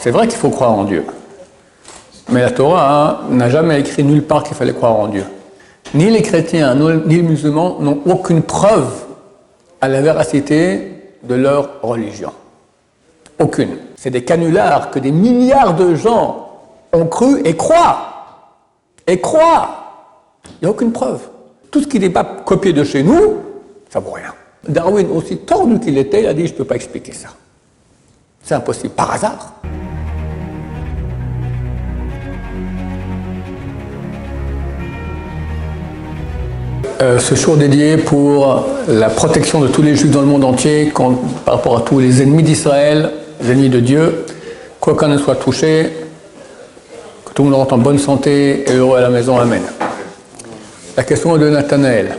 c'est vrai qu'il faut croire en Dieu. Mais la Torah n'a jamais écrit nulle part qu'il fallait croire en Dieu. Ni les chrétiens, ni les musulmans n'ont aucune preuve à la véracité de leur religion. Aucune. C'est des canulars que des milliards de gens ont cru et croient. Et croient. Il n'y a aucune preuve. Tout ce qui n'est pas copié de chez nous, ça vaut rien. Darwin, aussi tordu qu'il était, il a dit Je ne peux pas expliquer ça. C'est impossible. Par hasard. Euh, ce jour dédié pour la protection de tous les juifs dans le monde entier par rapport à tous les ennemis d'Israël, les ennemis de Dieu, qu'aucun ne soit touché, que tout le monde rentre en bonne santé et heureux à la maison. Amen. La question est de Nathanaël.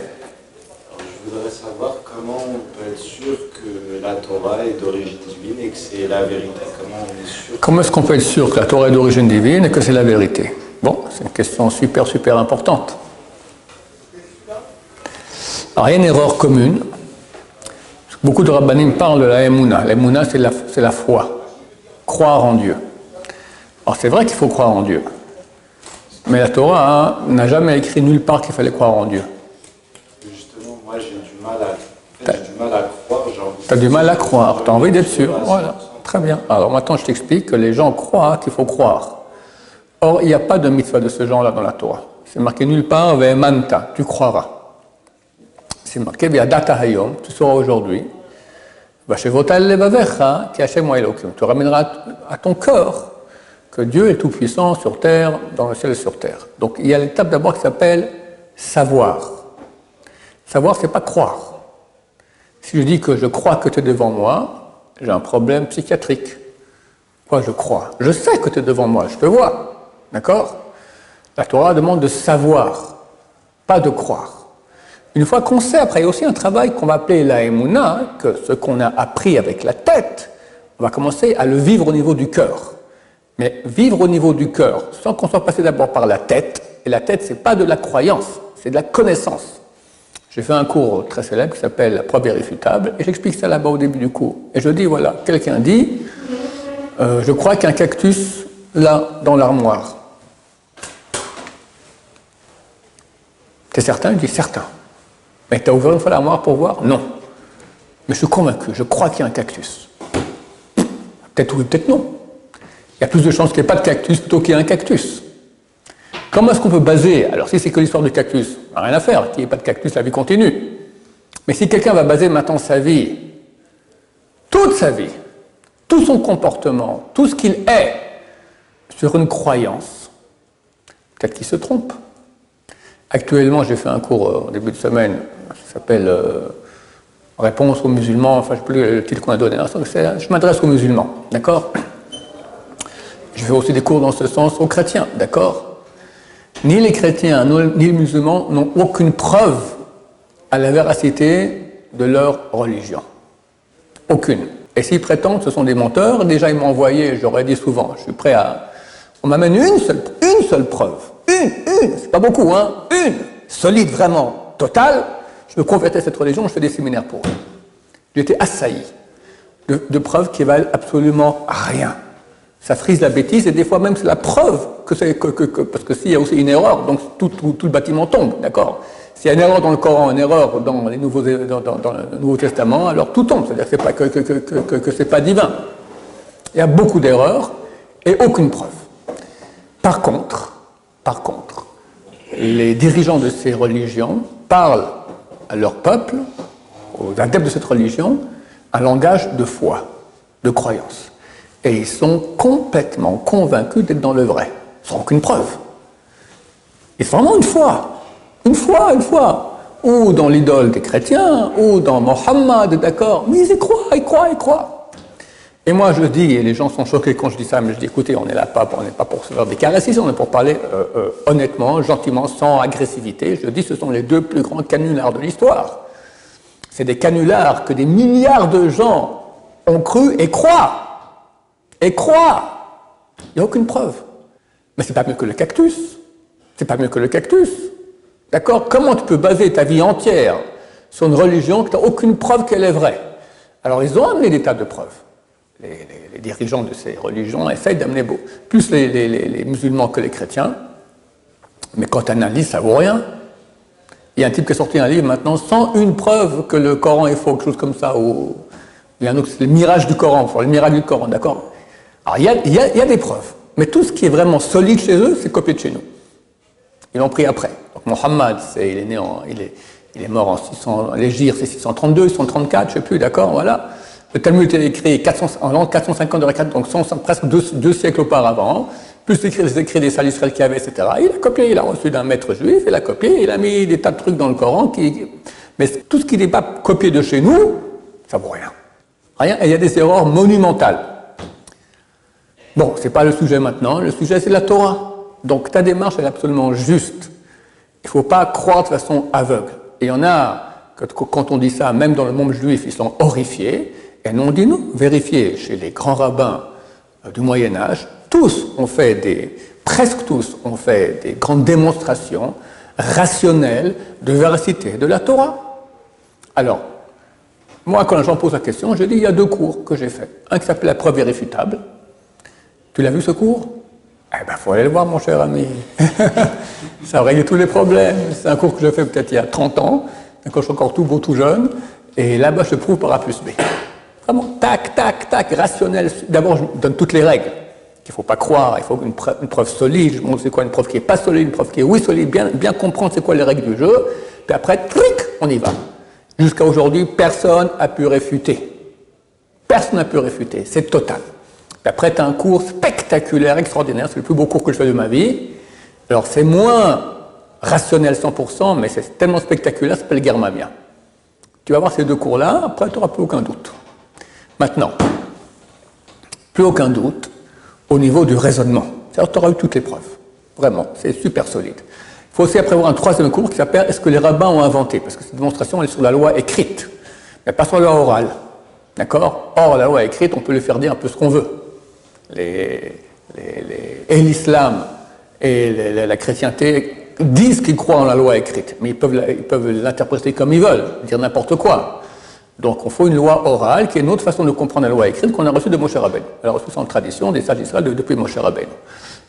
Je voudrais savoir comment on peut être sûr que la Torah est d'origine divine et que c'est la vérité. Comment on est sûr Comment est-ce qu'on peut être sûr que la Torah est d'origine divine et que c'est la vérité? Bon, c'est une question super, super importante. Alors, il y a une erreur commune. Beaucoup de rabbinim parlent de la emuna. La c'est la, la foi. Croire en Dieu. Alors, c'est vrai qu'il faut croire en Dieu. Mais la Torah hein, n'a jamais écrit nulle part qu'il fallait croire en Dieu. Justement, moi j'ai du mal à, du mal à croire. Tu as du mal à croire, tu as envie d'être sûr. Voilà, très bien. Alors maintenant je t'explique que les gens croient qu'il faut croire. Or, il n'y a pas de mitzvah de ce genre-là dans la Torah. C'est marqué nulle part, manta, tu croiras. C'est marqué via data hayom, tu sauras aujourd'hui. Tu ramèneras à ton corps que Dieu est tout-puissant sur terre, dans le ciel et sur terre. Donc il y a l'étape d'abord qui s'appelle savoir. Savoir, c'est pas croire. Si je dis que je crois que tu es devant moi, j'ai un problème psychiatrique. Quoi, je crois Je sais que tu es devant moi, je te vois. D'accord? La Torah demande de savoir, pas de croire. Une fois qu'on sait, après, il y a aussi un travail qu'on va appeler la emuna, que ce qu'on a appris avec la tête, on va commencer à le vivre au niveau du cœur. Mais vivre au niveau du cœur, sans qu'on soit passé d'abord par la tête, et la tête, c'est pas de la croyance, c'est de la connaissance. J'ai fait un cours très célèbre qui s'appelle La preuve irréfutable, et j'explique ça là-bas au début du cours. Et je dis, voilà, quelqu'un dit, euh, je crois qu'il y a un cactus là, dans l'armoire. T'es certain? Il dit certain. Mais tu as ouvert une fois l'armoire pour voir? Non. Mais je suis convaincu, je crois qu'il y a un cactus. Peut-être oui, peut-être non il y a plus de chances qu'il n'y ait pas de cactus plutôt qu'il y ait un cactus. Comment est-ce qu'on peut baser? Alors si c'est que l'histoire du cactus, rien à faire, qu'il n'y ait pas de cactus, la vie continue. Mais si quelqu'un va baser maintenant sa vie, toute sa vie, tout son comportement, tout ce qu'il est, sur une croyance, peut-être qu'il se trompe. Actuellement, j'ai fait un cours euh, au début de semaine, s'appelle euh, Réponse aux musulmans, enfin je ne sais plus le titre qu'on a donné, je m'adresse aux musulmans, d'accord? Je fais aussi des cours dans ce sens aux chrétiens, d'accord? Ni les chrétiens ni les musulmans n'ont aucune preuve à la véracité de leur religion. Aucune. Et s'ils prétendent, ce sont des menteurs. Déjà, ils m'ont envoyé, j'aurais dit souvent, je suis prêt à. On m'amène une seule, une seule preuve. Une, une, c'est pas beaucoup, hein Une, solide vraiment, totale. Je me convertis à cette religion, je fais des séminaires pour eux. J'ai été assailli de, preuves qui valent absolument rien ça frise la bêtise et des fois même c'est la preuve que c'est que, parce que s'il y a aussi une erreur, donc tout, le bâtiment tombe, d'accord? S'il y a une erreur dans le Coran, une erreur dans, le Nouveau Testament, alors tout tombe, c'est-à-dire que, pas, que, que, c'est pas divin. Il y a beaucoup d'erreurs et aucune preuve. Par contre, par contre, les dirigeants de ces religions parlent à leur peuple, aux adeptes de cette religion, un langage de foi, de croyance. Et ils sont complètement convaincus d'être dans le vrai, sans aucune preuve. Et vraiment une fois, une fois, une fois, ou dans l'idole des chrétiens, ou dans Mohammed, d'accord, mais ils y croient, ils croient, ils croient. Et moi je dis, et les gens sont choqués quand je dis ça, mais je dis écoutez, on n'est là pas, on n'est pas pour se faire des caresses on est pour parler euh, euh, honnêtement, gentiment, sans agressivité. Je dis ce sont les deux plus grands canulars de l'histoire. C'est des canulars que des milliards de gens ont cru et croient et croient. Il n'y a aucune preuve. Mais c'est pas mieux que le cactus. C'est pas mieux que le cactus. D'accord? Comment tu peux baser ta vie entière sur une religion que tu n'as aucune preuve qu'elle est vraie? Alors ils ont amené des tas de preuves. Les, dirigeants de ces religions essayent d'amener plus les, musulmans que les chrétiens. Mais quand on analyse, ça vaut rien. Il y a un type qui a sorti un livre maintenant sans une preuve que le Coran est faux, quelque chose comme ça. Ou... Il y a un autre, c'est le mirage du Coran, le mirage du Coran, d'accord? Alors il y, a, des preuves, mais tout ce qui est vraiment solide chez eux, c'est copié de chez nous. Ils l'ont pris après. Donc Mohammed, il, est né en, il, est, mort en 600, les Gires, c'est 632, 634, je ne sais plus, d'accord, voilà. Le Talmud est écrit 400, en l'an 450 de Rekat, donc presque deux, siècles auparavant, plus les écrits, des salles qu'il y avait, etc. Il a copié, il a reçu d'un maître juif, il a copié, il a mis des tas de trucs dans le Coran. Mais tout ce qui n'est pas copié de chez nous, ça vaut rien. Rien, et il y a des erreurs monumentales. Bon, c'est pas le sujet maintenant, le sujet c'est la Torah. Donc ta démarche est absolument juste. Il ne faut pas croire de façon aveugle. Et il y en a, quand on dit ça, même dans le monde juif, ils sont horrifiés. Et nous, on dit non, vérifiez chez les grands rabbins euh, du Moyen Âge, tous ont fait des, presque tous ont fait des grandes démonstrations rationnelles de véracité de la Torah. Alors, moi, quand j'en pose la question, je dis il y a deux cours que j'ai faits. Un qui s'appelle la preuve vérifiable. Tu l'as vu ce cours? Eh bien, il faut aller le voir, mon cher ami. Ça règle tous les problèmes. C'est un cours que j'ai fait peut-être il y a 30 ans, quand je suis encore tout beau, tout jeune. Et là-bas, je prouve par A plus B. Vraiment, tac, tac, tac, rationnel. D'abord, je donne toutes les règles qu'il ne faut pas croire, il faut une preuve, solide, je montre c'est quoi une preuve qui n'est pas solide, une preuve qui est oui solide, bien, bien comprendre c'est quoi les règles du jeu, puis après, tric, on y va. Jusqu'à aujourd'hui, personne n'a pu réfuter. Personne n'a pu réfuter, c'est total. Puis après, tu as un cours spectaculaire, extraordinaire, c'est le plus beau cours que je fais de ma vie. Alors c'est moins rationnel 100%, mais c'est tellement spectaculaire, ça s'appelle Germamia. Tu vas voir ces deux cours-là, après tu n'auras plus aucun doute. Maintenant, plus aucun doute au niveau du raisonnement. Tu auras eu toutes les preuves. Vraiment, c'est super solide. Il faut aussi après avoir un troisième cours qui s'appelle Est-ce que les rabbins ont inventé? Parce que cette démonstration elle est sur la loi écrite, mais pas sur la loi orale. D'accord? Or, la loi écrite, on peut lui faire dire un peu ce qu'on veut. Et l'islam et la chrétienté disent qu'ils croient en la loi écrite, mais ils peuvent l'interpréter comme ils veulent, dire n'importe quoi. Donc, on faut une loi orale qui est une autre façon de comprendre la loi écrite qu'on a reçue de Moshe Rabbeinu. Elle a reçu ça en tradition des sages d'Israël depuis Moshe Rabbeinu?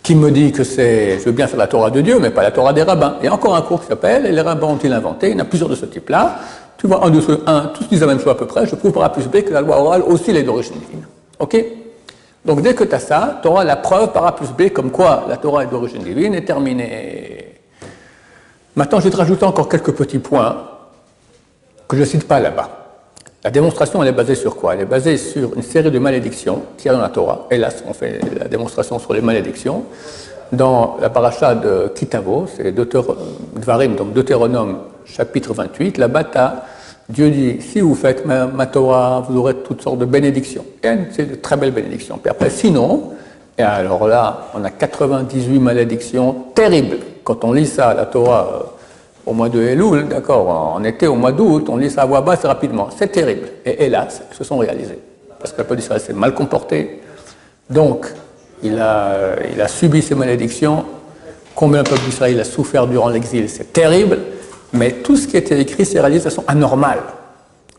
Qui me dit que c'est, je veux bien faire la Torah de Dieu, mais pas la Torah des rabbins. A encore un cours qui s'appelle, et les rabbins ont-ils inventé? Il y en a plusieurs de ce type-là. Tu vois, un de ceux, un, tous disent la même chose à peu près. Je prouve par A plus B que la loi orale aussi est d'origine divine. OK? Donc, dès que tu as ça, tu auras la preuve par A plus B comme quoi la Torah est d'origine divine est terminée. Maintenant, je vais te rajouter encore quelques petits points que je ne cite pas là-bas. La démonstration, elle est basée sur quoi? Elle est basée sur une série de malédictions qu'il y a dans la Torah. Hélas, on fait la démonstration sur les malédictions. Dans la paracha de Kitavo, c'est Dvarim, donc Deutéronome chapitre 28, là-bas, Dieu dit, si vous faites ma, Torah, vous aurez toutes sortes de bénédictions. Et c'est de très belles bénédictions. Puis après, sinon, et alors là, on a 98 malédictions terribles. Quand on lit ça, la Torah, au mois de Elul, d'accord, en été, au mois d'août, on lit ça voix basse rapidement. C'est terrible. Et hélas, elles se sont réalisées. Parce que le peuple d'Israël s'est mal comporté. Donc, il a, il a subi ces malédictions. Combien le peuple d'Israël a souffert durant l'exil, c'est terrible. Mais tout ce qui était écrit s'est réalisé de façon anormale.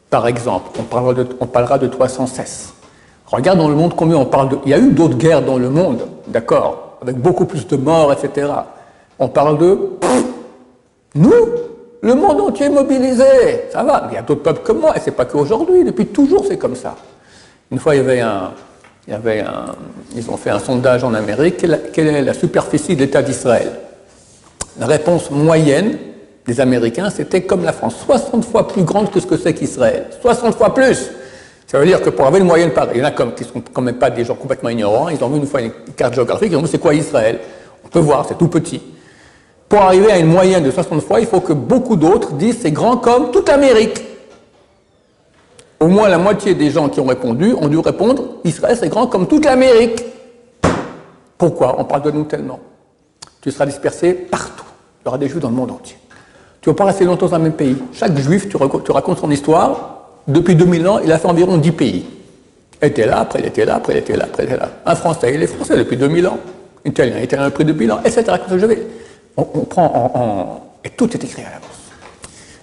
Par exemple, on parlera de, on parlera de toi sans cesse. Regarde dans le monde combien on parle de. Il y a eu d'autres guerres dans le monde, d'accord, avec beaucoup plus de morts, etc. On parle de nous, le monde entier mobilisé, ça va. Il y a d'autres peuples comme moi, et c'est pas qu'aujourd'hui, depuis toujours c'est comme ça. Une fois, il y avait un, ils ont fait un sondage en Amérique, quelle, est la superficie de l'État d'Israël? La réponse moyenne des Américains, c'était comme la France, 60 fois plus grande que ce que c'est qu'Israël. 60 fois plus Ça veut dire que pour avoir une moyenne pareille, il y en a comme, qui ne sont quand même pas des gens complètement ignorants, ils ont vu une fois une carte géographique, ils ont vu c'est quoi Israël? On peut voir, c'est tout petit. Pour arriver à une moyenne de 60 fois, il faut que beaucoup d'autres disent c'est grand comme toute l'Amérique. Au moins la moitié des gens qui ont répondu ont dû répondre Israël c'est grand comme toute l'Amérique. Pourquoi? On parle de nous tellement. Tu seras dispersé partout. Il y aura des juifs dans le monde entier. Tu ne vas pas rester longtemps dans un même pays. Chaque juif, tu, racontes son histoire. Depuis 2000 ans, il a fait environ 10 pays. Il était là, après il était là, après il était là, après il était là. Un Français, il est français depuis 2000 ans. Italien, Italien depuis 2000 ans, etc. Je vais on, prend en, Et tout est écrit à l'avance.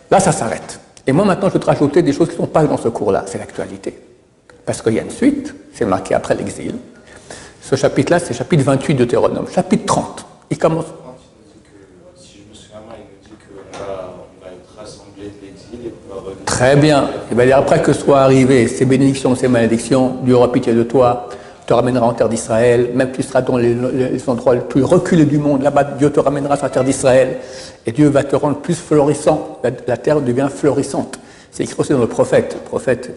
Là, ça s'arrête. Et moi, maintenant, je vais te rajouter des choses qui ne sont pas dans ce cours-là. C'est l'actualité. Parce qu'il y a une suite, c'est marqué après l'exil. Ce chapitre-là, c'est chapitre 28 de Deutéronome. Chapitre 30, il commence. Très bien. Il va dire après que soient arrivées ces bénédictions, ces malédictions, Dieu aura pitié de toi, te ramènera en terre d'Israël, même tu seras dans les, endroits les plus reculés du monde, là-bas Dieu te ramènera sur la terre d'Israël, et Dieu va te rendre plus florissant, la, terre devient florissante. C'est écrit aussi dans le prophète, le prophète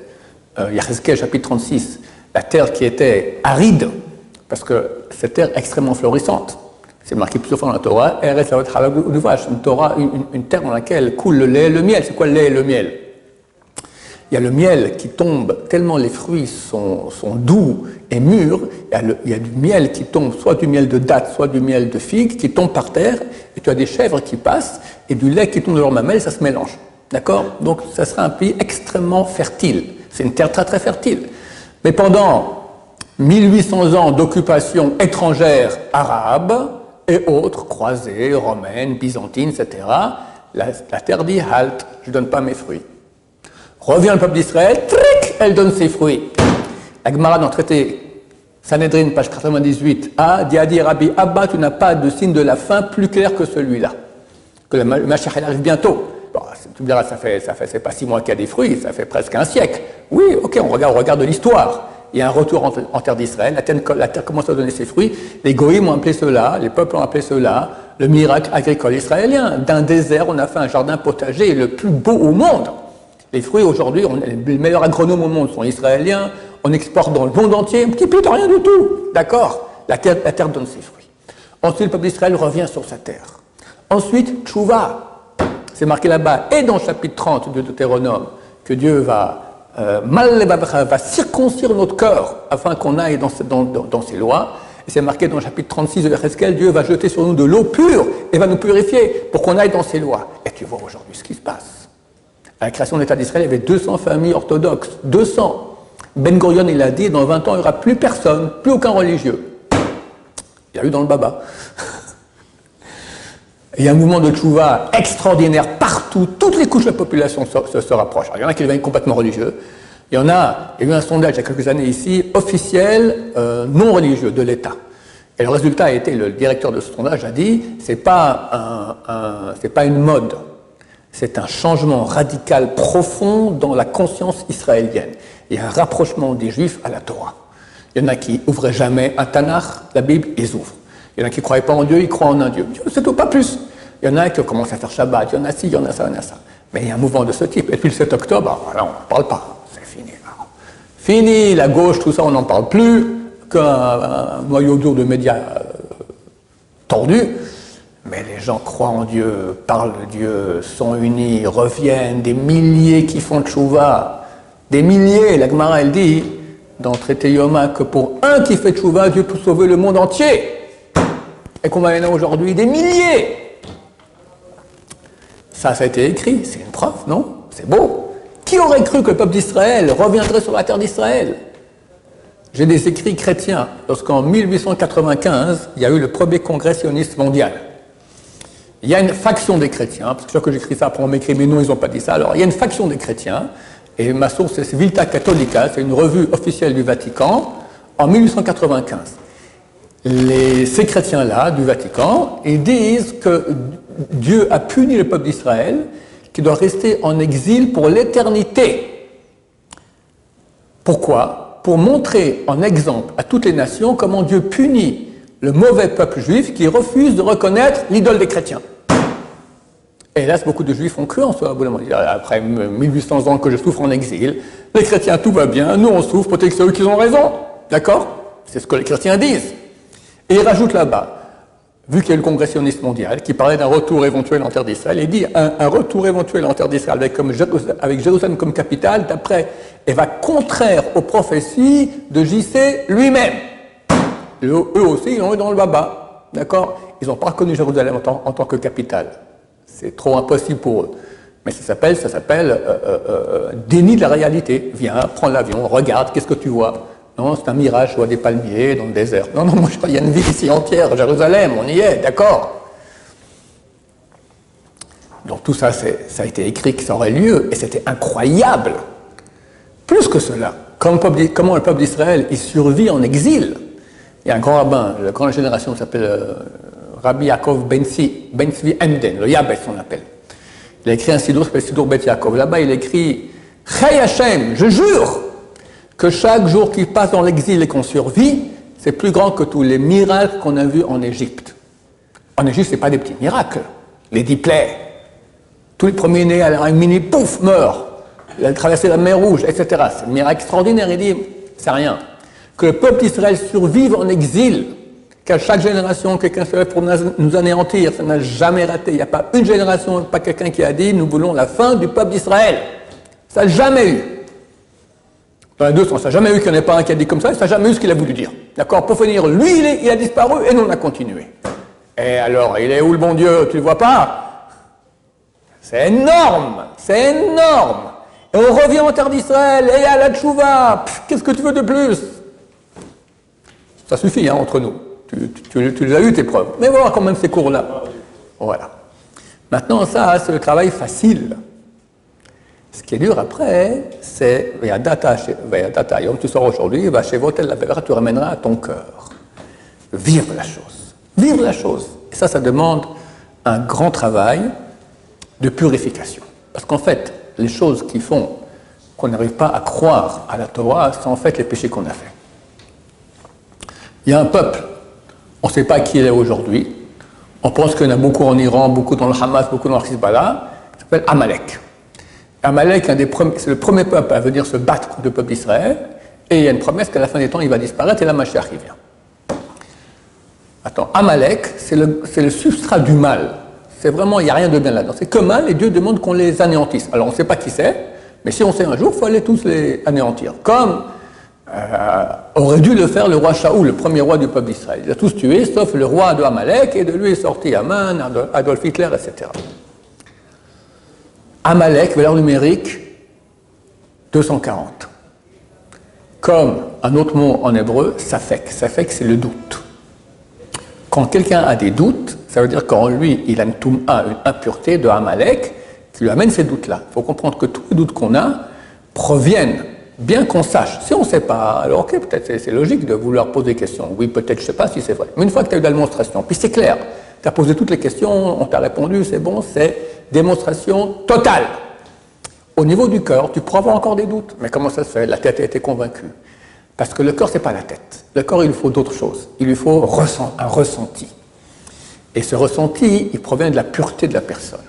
euh, chapitre 36, la terre qui était aride, parce que cette terre extrêmement florissante, c'est marqué plusieurs fois dans la Torah, une Torah, une, une- une terre dans laquelle coule le lait et le miel. C'est quoi le lait et le miel? Il y a le miel qui tombe, tellement les fruits sont, doux et mûrs, il y, a le- il y a du miel qui tombe, soit du miel de date, soit du miel de figue, qui tombe par terre, et tu as des chèvres qui passent, et du lait qui tombe de leur mamelle, ça se mélange. D'accord? Donc ça sera un pays extrêmement fertile. C'est une terre très très fertile. Mais pendant 1800 ans d'occupation étrangère arabe et autres, croisées, romaines, byzantines, etc., la, la terre dit halte, je ne donne pas mes fruits. Revient le peuple d'Israël, tric, elle donne ses fruits. La Gemara dans le traité Sanhedrin, page 98, a dit à Rabbi Abba, tu n'as pas de signe de la fin plus clair que celui-là. Que le Ma- le Mashiach arrive bientôt. Bon, tu me diras, ça fait, ça fait, c'est pas six mois qu'il y a des fruits, ça fait presque un siècle. Oui, ok, on regarde, on regarde de l'histoire. Il y a un retour en, terre d'Israël, la terre, la terre commence à donner ses fruits. Les goïms ont appelé cela, les peuples ont appelé cela le miracle agricole israélien. D'un désert, on a fait un jardin potager le plus beau au monde. Les fruits aujourd'hui, les meilleurs agronomes au monde sont israéliens, on exporte dans le monde entier, un petit peu de rien du tout. D'accord la terre, donne ses fruits. Ensuite, le peuple d'Israël revient sur sa terre. Ensuite, Tchouva, c'est marqué là-bas, et dans le chapitre 30 de Deutéronome, que Dieu va, euh, va circoncire notre cœur afin qu'on aille dans, ses lois. Et c'est marqué dans le chapitre 36 de Ereskel, Dieu va jeter sur nous de l'eau pure et va nous purifier pour qu'on aille dans ses lois. Et tu vois aujourd'hui ce qui se passe. La création de l'État d'Israël, il y avait 200 familles orthodoxes. 200. Ben Gurion, il a dit, dans 20 ans, il n'y aura plus personne, plus aucun religieux. Il a eu dans le baba. Il y a un mouvement de tchouva extraordinaire partout. Toutes les couches de la population se, rapprochent. Il y en a qui deviennent complètement religieux. Il y en a, il y a eu un sondage il y a quelques années ici, officiel, euh, non religieux de l'État. Et le résultat a été, le directeur de ce sondage a dit, c'est pas un, un- pas une mode. C'est un changement radical profond dans la conscience israélienne. A un rapprochement des Juifs à la Torah. Il y en a qui ouvraient jamais un Tanakh, la Bible, ils ouvrent. Il y en a qui ne croyaient pas en Dieu, ils croient en un Dieu. C'est tout, pas plus. Il y en a qui commencent à faire Shabbat, il y en a ci, il y en a ça, il y en a ça. Mais il y a un mouvement de ce type. Et puis le 7 octobre, voilà, on n'en parle pas. C'est fini. Fini, la gauche, tout ça, on n'en parle plus. Qu'un un noyau dur de médias euh, tordus. Mais les gens croient en Dieu, parlent de Dieu, sont unis, reviennent, des milliers qui font tchouva. Des milliers, la Gemara elle dit dans le traité Yoma que pour un qui fait tchouva, Dieu peut sauver le monde entier. Et qu'on va y en aujourd'hui des milliers. Ça, ça a été écrit, c'est une preuve, non? C'est beau. Qui aurait cru que le peuple d'Israël reviendrait sur la terre d'Israël? J'ai des écrits chrétiens lorsqu'en 1895, il y a eu le premier congrès sioniste mondial. Il y a une faction des chrétiens, parce que que j'écris ça, après on m'écrit, mais non, ils n'ont pas dit ça. Alors, il y a une faction des chrétiens, et ma source, c'est Vilta Catholica, c'est une revue officielle du Vatican, en 1895. Les, ces chrétiens-là, du Vatican, ils disent que Dieu a puni le peuple d'Israël, qui doit rester en exil pour l'éternité. Pourquoi? Pour montrer en exemple à toutes les nations comment Dieu punit le mauvais peuple juif qui refuse de reconnaître l'idole des chrétiens. Et hélas, beaucoup de juifs ont cru en disent, Après 1800 ans que je souffre en exil, les chrétiens, tout va bien, nous on souffre, peut-être que c'est eux qui ont raison. D'accord? C'est ce que les chrétiens disent. Et il rajoute là-bas, vu qu'il y a le congressionniste mondial qui parlait d'un retour éventuel en terre d'Israël, il dit un, retour éventuel en terre d'Israël avec, Jérusalem- comme capitale, d'après, et va contraire aux prophéties de JC lui-même. Eux aussi, ils ont eu dans le baba. D'accord? Ils n'ont pas reconnu Jérusalem en tant que capitale. C'est trop impossible pour eux. Mais ça s'appelle, ça s'appelle euh, euh, euh, déni de la réalité. Viens, prends l'avion, regarde, qu'est-ce que tu vois? Non, c'est un mirage, je vois des palmiers dans le désert. Non, non, moi je crois qu'il y a une ville ici entière, Jérusalem, on y est, d'accord? Donc tout ça, ça a été écrit que ça aurait lieu, et c'était incroyable. Plus que cela, comment le peuple d'Israël il survit en exil? Il y a un grand rabbin, la grande génération s'appelle Rabbi Yaakov Ben Tzvi Emden, le Yabes on l'appelle. Il a écrit un sidour, s'appelle Sidour Bet Yaakov. Là-bas, il écrit Chey Hashem, je jure que chaque jour qui passe dans l'exil et qu'on survit, c'est plus grand que tous les miracles qu'on a vus en Égypte. En Égypte, ce n'est pas des petits miracles. Les dix plaies, tous les premiers-nés, un mini pouf, meurt. Il a traversé la mer Rouge, etc. C'est un miracle extraordinaire. Il dit, c'est rien. Que le peuple d'Israël survive en exil, qu'à chaque génération, quelqu'un se lève pour nous anéantir, ça n'a jamais raté. Il n'y a pas une génération, pas quelqu'un qui a dit, nous voulons la fin du peuple d'Israël. Ça n'a jamais eu. Dans les deux sens, ça n'a jamais eu qu'il n'y en ait pas un qui a dit comme ça, ça n'a jamais eu ce qu'il a voulu dire. D'accord? Pour finir, lui, il, a disparu et nous, on a continué. Et alors, il est où le bon Dieu? Tu ne le vois pas? C'est énorme C'est énorme Et on revient en terre d'Israël, et à la tchouva Qu'est-ce que tu veux de plus? Ça suffit, hein, entre nous. Tu, les as eu, tes preuves. Mais voilà quand même ces cours-là. Voilà. Maintenant, ça, c'est le travail facile. Ce qui est dur après, c'est data, tu sors aujourd'hui, va chez Votel la tu ramèneras à ton cœur. Vivre la chose. Vivre la chose. Et ça, ça demande un grand travail de purification. Parce qu'en fait, les choses qui font qu'on n'arrive pas à croire à la Torah sont en fait les péchés qu'on a faits. Il y a un peuple, sait pas qui il est aujourd'hui, on pense qu'il y en a beaucoup en Iran, beaucoup dans le Hamas, beaucoup dans le Hezbollah, il s'appelle Amalek. Amalek, c'est le premier peuple à venir se battre contre le peuple d'Israël, et il y a une promesse qu'à la fin des temps, il va disparaître, et la Mashiach, il vient. Attends, Amalek, c'est le, substrat du mal. C'est vraiment, il n'y a rien de bien là-dedans. C'est que mal, et Dieu demande qu'on les anéantisse. Alors, on ne sait pas qui c'est, mais si on sait un jour, il faut aller tous les anéantir. Comme euh, aurait dû le faire le roi Shaoul, le premier roi du peuple d'Israël. Il a tous tués, sauf le roi de Amalek, et de lui est sorti Aman, Adolf Hitler, etc. Amalek, valeur numérique 240. Comme un autre mot en hébreu, safek. Safek, c'est le doute. Quand quelqu'un a des doutes, ça veut dire qu'en lui, il a une une impureté de Amalek, qui lui amène ces doutes-là. Il faut comprendre que tous les doutes qu'on a proviennent, bien qu'on sache. Si on ne sait pas, alors ok, peut-être c'est logique de vouloir poser des questions. Oui, peut-être, je ne sais pas si c'est vrai. Mais une fois que tu as eu la démonstration, puis c'est clair, tu as posé toutes les questions, on t'a répondu, c'est bon, c'est démonstration totale. Au niveau du cœur, tu pourras avoir encore des doutes. Mais comment ça se fait? La tête a été convaincue. Parce que le cœur, ce n'est pas la tête. Le corps, il lui faut d'autres choses. Il lui faut un ressenti. Et ce ressenti, il provient de la pureté de la personne.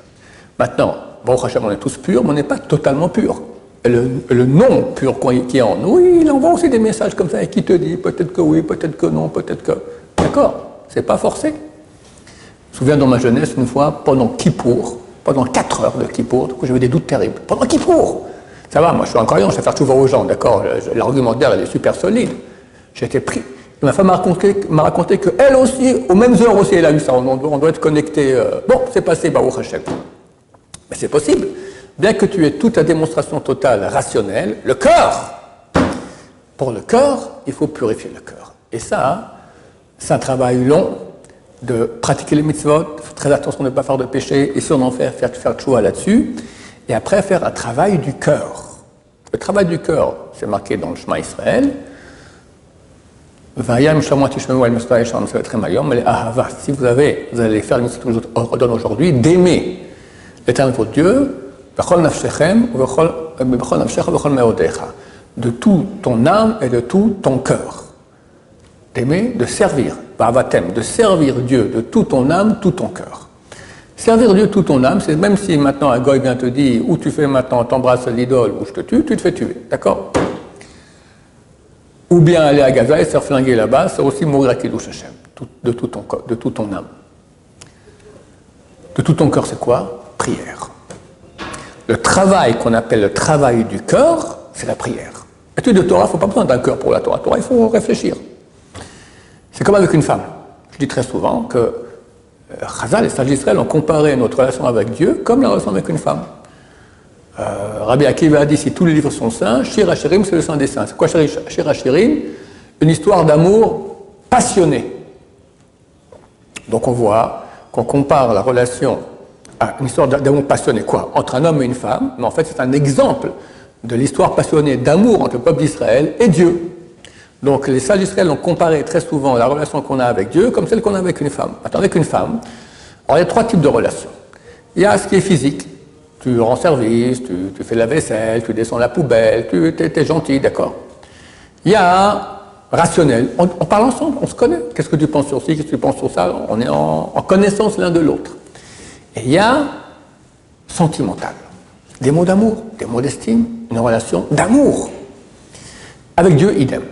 Maintenant, bon, on est tous purs, mais on n'est pas totalement purs. Le, le, non pur qui est en nous, il envoie aussi des messages comme ça et qui te dit peut-être que oui, peut-être que non, peut-être que. D'accord C'est pas forcé. Je me souviens dans ma jeunesse, une fois, pendant Kippour, pendant 4 heures de Kippour. Du j'avais des doutes terribles. Pendant Kippour Ça va, moi je suis un croyant, je sais faire tout voir aux gens, d'accord L'argumentaire, il est super solide. J'étais pris. ma femme m'a raconté, raconté qu'elle aussi, aux mêmes heures aussi, elle a eu ça. On, doit, être connecté. Euh, bon, c'est passé, Baruch Hashem. Mais c'est possible. Bien que tu aies toute ta démonstration totale rationnelle, le cœur, pour le cœur, il faut purifier le cœur. Et ça, c'est un travail long, de pratiquer les mitzvot, très attention de ne pas faire de péché, et si on en fait, faire, faire choix là-dessus, et après faire un travail du cœur. Le travail du cœur, c'est marqué dans le chemin Israël. Si vous avez, vous allez faire le mitzvot que je vous ordonne aujourd'hui, d'aimer l'éternel votre Dieu, de tout ton âme et de tout ton cœur. D'aimer, de servir de servir Dieu de toute ton âme, tout ton cœur. Servir Dieu de toute ton âme, c'est même si maintenant un goy vient te dire où tu fais maintenant, t'embrasses l'idole ou je te tue, tu te fais tuer, d'accord? Ou bien aller à Gaza et se faire flinguer là-bas, c'est aussi mourir à Kiddush Hashem, de tout de tout ton âme. De tout ton cœur, c'est quoi? Prière. Le travail qu'on appelle le travail du cœur, c'est la prière. L'étude de Torah, il ne faut pas besoin d'un cœur pour la Torah. Torah, il faut réfléchir. C'est comme avec une femme. Je dis très souvent que euh, Chazal et Sages d'Israël ont comparé notre relation avec Dieu comme la relation avec une femme. Euh, Rabbi Akiva a dit si tous les livres sont saints, Shir Hashirim, c'est le saint des saints. C'est quoi Shir Une histoire d'amour passionné. Donc on voit qu'on compare la relation une histoire d'amour passionné, quoi? Entre un homme et une femme, mais en fait c'est un exemple de l'histoire passionnée d'amour entre le peuple d'Israël et Dieu. Donc les sages d'Israël ont comparé très souvent la relation qu'on a avec Dieu comme celle qu'on a avec une femme. Attends, avec une femme, alors il y a trois types de relations. Il y a ce qui est physique. Tu rends service, tu, fais la vaisselle, tu descends la poubelle, tu es, gentil, d'accord. Il y a rationnel. On, parle ensemble, on se connaît. Qu'est-ce que tu penses sur ci, qu'est-ce que tu penses sur ça? On est en connaissance l'un de l'autre. Et il y a sentimental. Des mots d'amour, des mots d'estime, une relation d'amour. Avec Dieu, idem.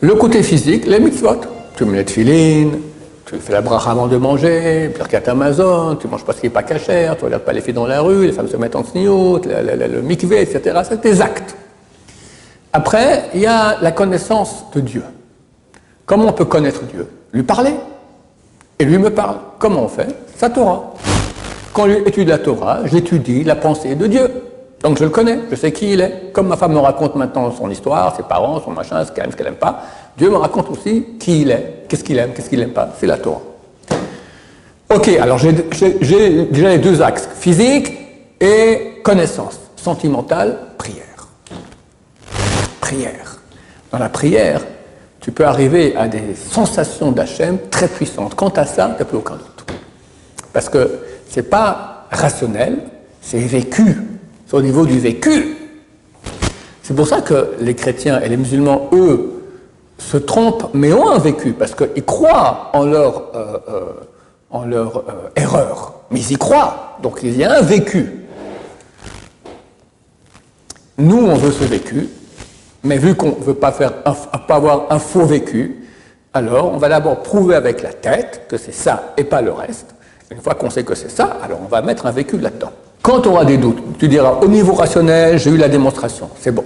Le côté physique, les mitzvot. Tu mets les filines, tu fais la bracha avant de manger, Birkat Amazon, tu manges pas ce qui n'est pas cachère, tu regardes pas les filles dans la rue, les femmes se mettent en sniout, le, mikvé, etc. C'est tes actes. Après, il y a la connaissance de Dieu. Comment on peut connaître Dieu? Lui parler. Et lui me parle. Comment on fait? Sa Torah. Quand j'étudie la Torah, j'étudie la pensée de Dieu. Donc je le connais, je sais qui il est. Comme ma femme me raconte maintenant son histoire, ses parents, son machin, ce qu'elle aime, ce qu'elle n'aime pas, Dieu me raconte aussi qui il est, qu'est-ce qu'il aime, qu'est-ce qu'il n'aime pas. C'est la Torah. Ok, alors j'ai déjà les deux axes, physique et connaissance. Sentimentale, prière. Prière. Dans la prière, tu peux arriver à des sensations d'Hachem très puissantes. Quant à ça, tu n'as plus aucun doute. Parce que ce n'est pas rationnel, c'est vécu. C'est au niveau du vécu. C'est pour ça que les chrétiens et les musulmans, eux, se trompent, mais ont un vécu, parce qu'ils croient en leur, euh, euh, en leur euh, erreur. Mais ils y croient, donc il y a un vécu. Nous, on veut ce vécu, mais vu qu'on ne veut pas, faire pas avoir un faux vécu, alors on va d'abord prouver avec la tête que c'est ça et pas le reste. Une fois qu'on sait que c'est ça, alors on va mettre un vécu là-dedans. Quand tu auras des doutes, tu diras au niveau rationnel, j'ai eu la démonstration, c'est bon.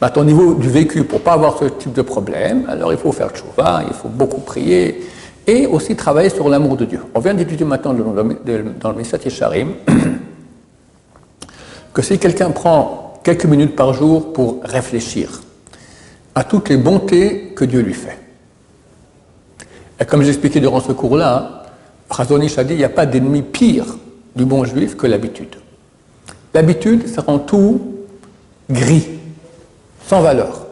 Maintenant, au niveau du vécu, pour ne pas avoir ce type de problème, alors il faut faire tchouva, il faut beaucoup prier et aussi travailler sur l'amour de Dieu. On vient d'étudier maintenant dans le Messat Yesharim que si quelqu'un prend quelques minutes par jour pour réfléchir à toutes les bontés que Dieu lui fait. Et comme j'expliquais durant ce cours-là, Razonich a dit il n'y a pas d'ennemi pire du bon juif que l'habitude. L'habitude, ça rend tout gris, sans valeur.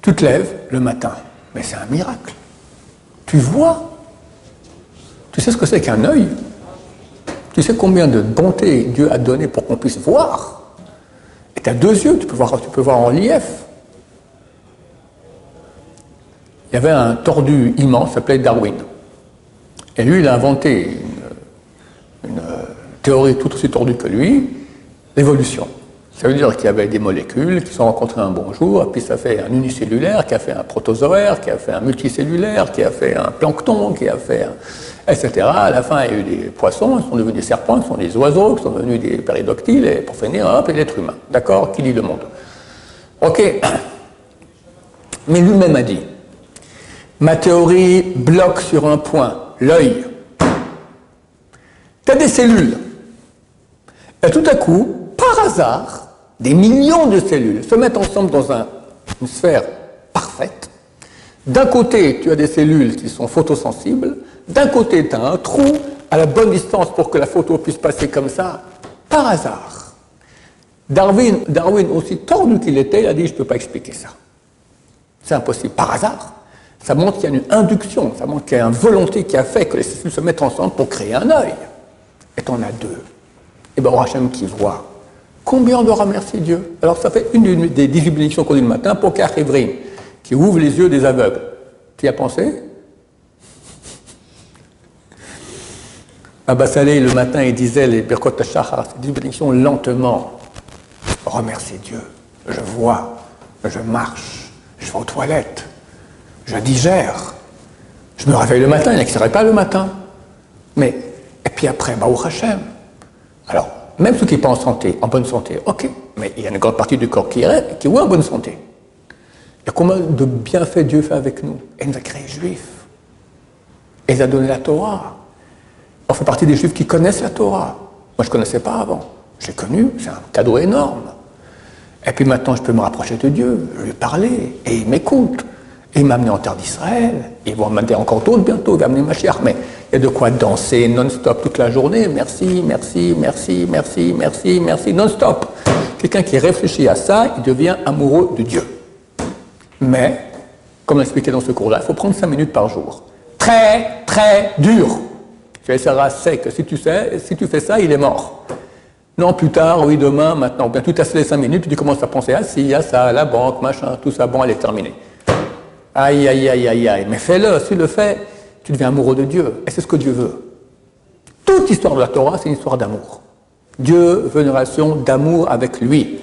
Tu te lèves le matin, mais c'est un miracle. Tu vois. Tu sais ce que c'est qu'un œil Tu sais combien de bonté Dieu a donné pour qu'on puisse voir Et tu as deux yeux, tu peux voir, tu peux voir en relief. Il y avait un tordu immense, s'appelait Darwin. Et lui, il a inventé une, théorie tout aussi tordue que lui, l'évolution. Ça veut dire qu'il y avait des molécules qui se sont rencontrées un bon jour, puis ça fait un unicellulaire, qui a fait un protozoaire, qui a fait un multicellulaire, qui a fait un plancton, qui a fait un... etc. À la fin, il y a eu des poissons, ils sont devenus des serpents, ils sont des oiseaux, qui sont devenus des péridoctiles, et pour finir, hop, l'être humain. D'accord? Qui lit le monde? Ok. Mais lui-même a dit, ma théorie bloque sur un point l'œil. Tu as des cellules. Et tout à coup, par hasard, des millions de cellules se mettent ensemble dans une sphère parfaite. D'un côté, tu as des cellules qui sont photosensibles. D'un côté, tu as un trou à la bonne distance pour que la photo puisse passer comme ça, par hasard. Darwin, Darwin aussi tordu qu'il était, il a dit, je ne peux pas expliquer ça. C'est impossible, par hasard. Ça montre qu'il y a une induction, ça montre qu'il y a une volonté qui a fait que les cellules se mettent ensemble pour créer un œil. Et on a deux. Et bien, Hachem qui voit. Combien on doit remercier Dieu? Alors, ça fait une des 18 bénédictions qu'on dit le matin pour Kachivrim, qui ouvre les yeux des aveugles. Tu y as pensé? Abba Saleh, le matin, il disait les Birkot ces 18 bénédictions lentement. Remercier Dieu. Je vois, je marche, je vais aux toilettes, je digère. Je me réveille le matin, il n'exciterait pas le matin. Mais, et puis après, bah, au Hachem. Alors, même ceux qui sont pas en santé, en bonne santé, ok, mais il y a une grande partie du corps qui est, qui est en bonne santé. Il y a combien de bienfaits Dieu fait avec nous? Et nous a créés juifs. Et nous a donné la Torah. On fait partie des juifs qui connaissent la Torah. Moi, je ne connaissais pas avant. J'ai connu, c'est un cadeau énorme. Et puis maintenant, je peux me rapprocher de Dieu, lui parler, et il m'écoute. Il m'a amené en terre d'Israël. Ils vont m'amener encore d'autres bientôt. Il va amener Mashiach. Mais il y a de quoi danser non-stop toute la journée. Merci, merci, merci, merci, merci, merci, non-stop. Quelqu'un qui réfléchit à ça, il devient amoureux de Dieu. Mais, comme l'expliqué dans ce cours-là, il faut prendre 5 minutes par jour. Très, très dur. Tu essaieras sec. Si tu, si tu fais ça, il est mort. Non, plus tard, oui, demain, maintenant. Bien, tout à fait les 5 minutes, tu commences à penser à ci, à ça, à la banque, machin, tout ça, bon, elle est terminée. Aïe, aïe, aïe, aïe, aïe. Mais fais-le, si tu le fais, tu deviens amoureux de Dieu. Et c'est ce que Dieu veut. Toute l'histoire de la Torah, c'est une histoire d'amour. Dieu veut une relation d'amour avec lui.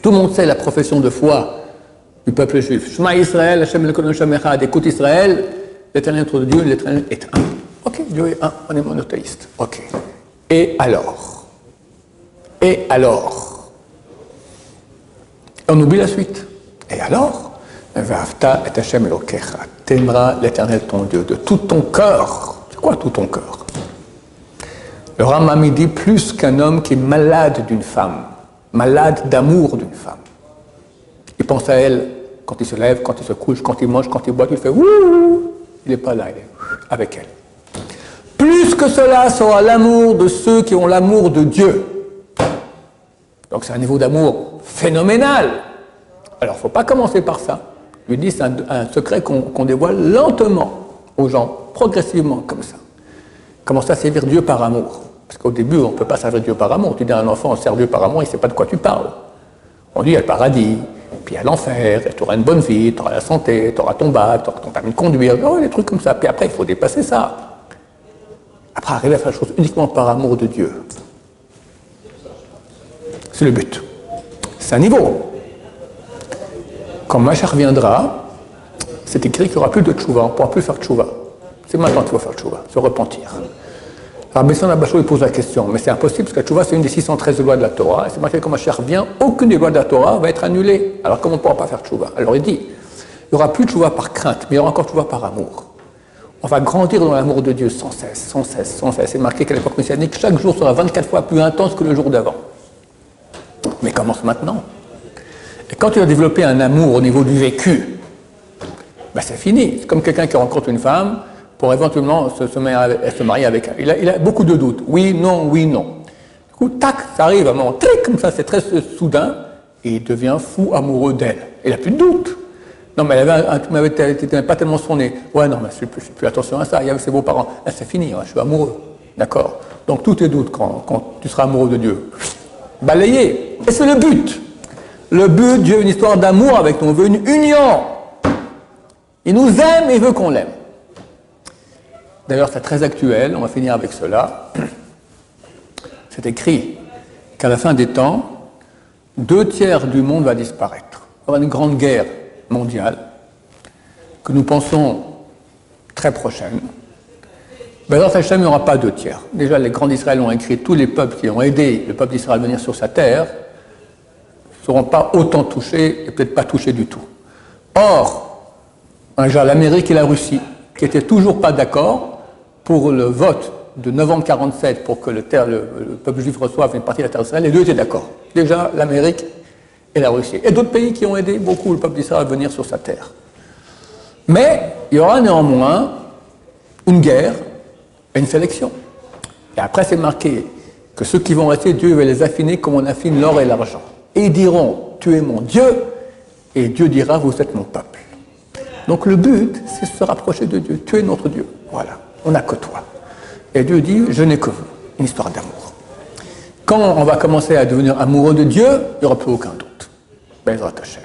Tout le monde sait la profession de foi du peuple juif. Shema Israël, Hashem le écoute Israël, l'éternel de Dieu, l'éternel est un. Ok, Dieu est un, on est monothéiste. Ok. Et alors? Et alors? On oublie la suite. Et alors? T'aimeras l'éternel ton Dieu de tout ton cœur. C'est quoi tout ton cœur? Le Ramami dit plus qu'un homme qui est malade d'une femme, malade d'amour d'une femme. Il pense à elle quand il se lève, quand il se couche, quand il mange, quand il boit, il fait ouh, il n'est pas là, il est avec elle. Plus que cela sera l'amour de ceux qui ont l'amour de Dieu. Donc c'est un niveau d'amour phénoménal. Alors il ne faut pas commencer par ça. Je lui dis c'est un, secret qu'on dévoile lentement aux gens, progressivement comme ça. Commence à servir Dieu par amour? Parce qu'au début, on ne peut pas servir Dieu par amour. Tu dis à un enfant, sert Dieu par amour, il ne sait pas de quoi tu parles. On dit, il y a le paradis, puis il y a l'enfer, tu auras une bonne vie, tu auras la santé, tu auras ton bac, tu auras ton permis de conduire, oh, des trucs comme ça. Puis après, il faut dépasser ça. Après, arriver à faire les choses uniquement par amour de Dieu. C'est le but. C'est un niveau. Quand Machar reviendra, c'est écrit qu'il n'y aura plus de tchouva, on ne pourra plus faire tchouva. C'est maintenant qu'il faut faire tchouva, se repentir. Alors Besson Abachou pose la question, mais c'est impossible parce que tchouva c'est une des 613 lois de la Torah, et c'est marqué quand Machar revient, aucune des lois de la Torah va être annulée. Alors comment on ne pourra pas faire tchouva Alors il dit, il n'y aura plus de tchouva par crainte, mais il y aura encore tchouva par amour. On va grandir dans l'amour de Dieu sans cesse, sans cesse, sans cesse. C'est marqué qu'à l'époque messianique, chaque jour sera 24 fois plus intense que le jour d'avant. Mais commence maintenant. Et quand tu as développé un amour au niveau du vécu, ben c'est fini. C'est comme quelqu'un qui rencontre une femme pour éventuellement se, marier avec elle. Il a, beaucoup de doutes. Oui, non, oui, non. Du coup, tac, ça arrive à un moment, comme ça, c'est très soudain, et il devient fou amoureux d'elle. Il n'a plus de doute. Non, mais elle avait, pas tellement son nez. Ouais, non, mais je ne fais plus attention à ça. Il y avait ses beaux-parents. Là, c'est fini, je suis amoureux. D'accord? Donc, tous tes doutes quand, quand tu seras amoureux de Dieu, balayé. Et c'est le but. Le but, Dieu veut une histoire d'amour avec nous, on veut une union. Il nous aime et veut qu'on l'aime. D'ailleurs, c'est très actuel, on va finir avec cela. C'est écrit qu'à la fin des temps, deux tiers du monde va disparaître. Il y aura une grande guerre mondiale que nous pensons très prochaine. Mais dans Hachem, il n'y aura pas deux tiers. Déjà, les grands d'Israël ont écrit tous les peuples qui ont aidé le peuple d'Israël à venir sur sa terre seront pas autant touchés et peut-être pas touchés du tout. Or, l'Amérique et la Russie, qui n'étaient toujours pas d'accord pour le vote de novembre 47 pour que le, peuple juif reçoive une partie de la terre d'Israël, les deux étaient d'accord. Déjà l'Amérique et la Russie. Et d'autres pays qui ont aidé beaucoup le peuple d'Israël à venir sur sa terre. Mais il y aura néanmoins une guerre et une sélection. Et après, c'est marqué que ceux qui vont rester, Dieu va les affiner comme on affine l'or et l'argent et diront, tu es mon Dieu, et Dieu dira, vous êtes mon peuple. Donc le but, c'est se rapprocher de Dieu. Tu es notre Dieu. Voilà, on n'a que toi. Et Dieu dit, je n'ai que vous. Une histoire d'amour. Quand on va commencer à devenir amoureux de Dieu, il n'y aura plus aucun doute. Bezrat Hashem.